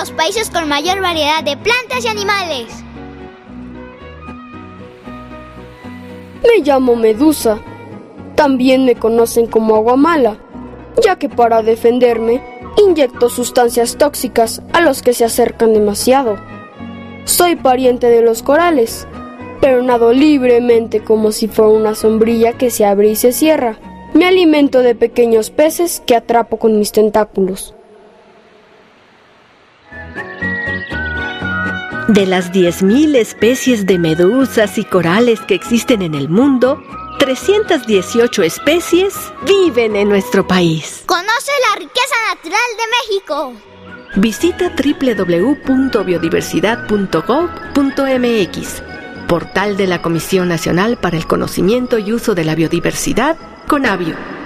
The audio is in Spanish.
los países con mayor variedad de plantas y animales. Me llamo Medusa. También me conocen como Aguamala, ya que para defenderme inyecto sustancias tóxicas a los que se acercan demasiado. Soy pariente de los corales, pero nado libremente como si fuera una sombrilla que se abre y se cierra. Me alimento de pequeños peces que atrapo con mis tentáculos. De las 10.000 especies de medusas y corales que existen en el mundo, 318 especies viven en nuestro país. Conoce la riqueza natural de México. Visita www.biodiversidad.gov.mx, portal de la Comisión Nacional para el Conocimiento y Uso de la Biodiversidad, CONABIO.